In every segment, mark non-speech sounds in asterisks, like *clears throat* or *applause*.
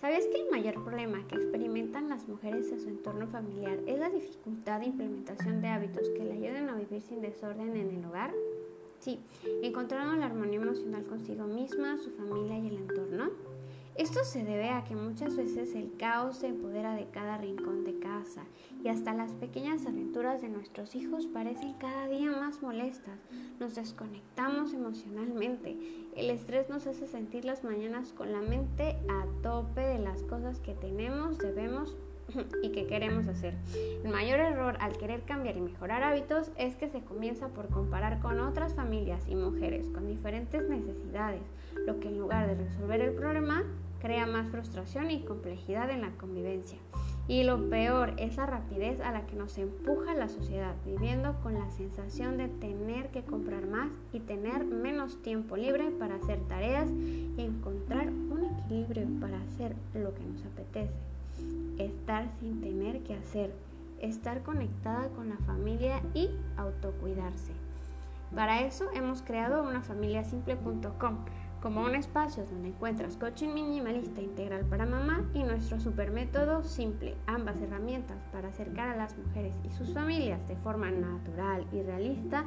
¿Sabías que el mayor problema que experimentan las mujeres en su entorno familiar es la dificultad de implementación de hábitos que le ayuden a vivir sin desorden en el hogar? Sí, encontraron la armonía emocional consigo misma, su familia y el entorno. Esto se debe a que muchas veces el caos se empodera de cada rincón de casa y hasta las pequeñas aventuras de nuestros hijos parecen cada día más molestas. Nos desconectamos emocionalmente. El estrés nos hace sentir las mañanas con la mente a tope de las cosas que tenemos, debemos *clears throat* y que queremos hacer. El mayor error al querer cambiar y mejorar hábitos es que se comienza por comparar con otras familias y mujeres con diferentes necesidades, lo que en lugar de resolver el problema crea más frustración y complejidad en la convivencia. Y lo peor es la rapidez a la que nos empuja la sociedad, viviendo con la sensación de tener que comprar más y tener menos tiempo libre para hacer tareas y encontrar un equilibrio para hacer lo que nos apetece. Estar sin tener que hacer, estar conectada con la familia y autocuidarse. Para eso hemos creado una familiasimple.com como un espacio donde encuentras coaching minimalista integral para mamá y nuestro super método simple, ambas herramientas para acercar a las mujeres y sus familias de forma natural y realista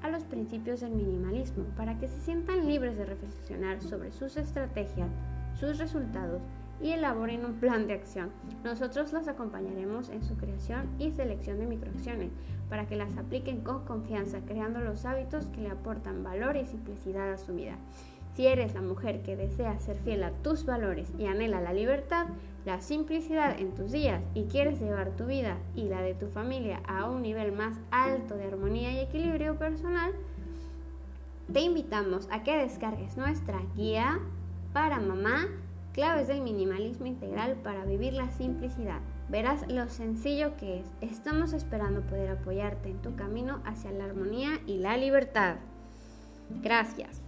a los principios del minimalismo para que se sientan libres de reflexionar sobre sus estrategias, sus resultados y elaboren un plan de acción. Nosotros las acompañaremos en su creación y selección de microacciones para que las apliquen con confianza, creando los hábitos que le aportan valor y simplicidad a su vida. Si eres la mujer que desea ser fiel a tus valores y anhela la libertad, la simplicidad en tus días y quieres llevar tu vida y la de tu familia a un nivel más alto de armonía y equilibrio personal, te invitamos a que descargues nuestra guía para mamá, claves del minimalismo integral para vivir la simplicidad. Verás lo sencillo que es. Estamos esperando poder apoyarte en tu camino hacia la armonía y la libertad. Gracias.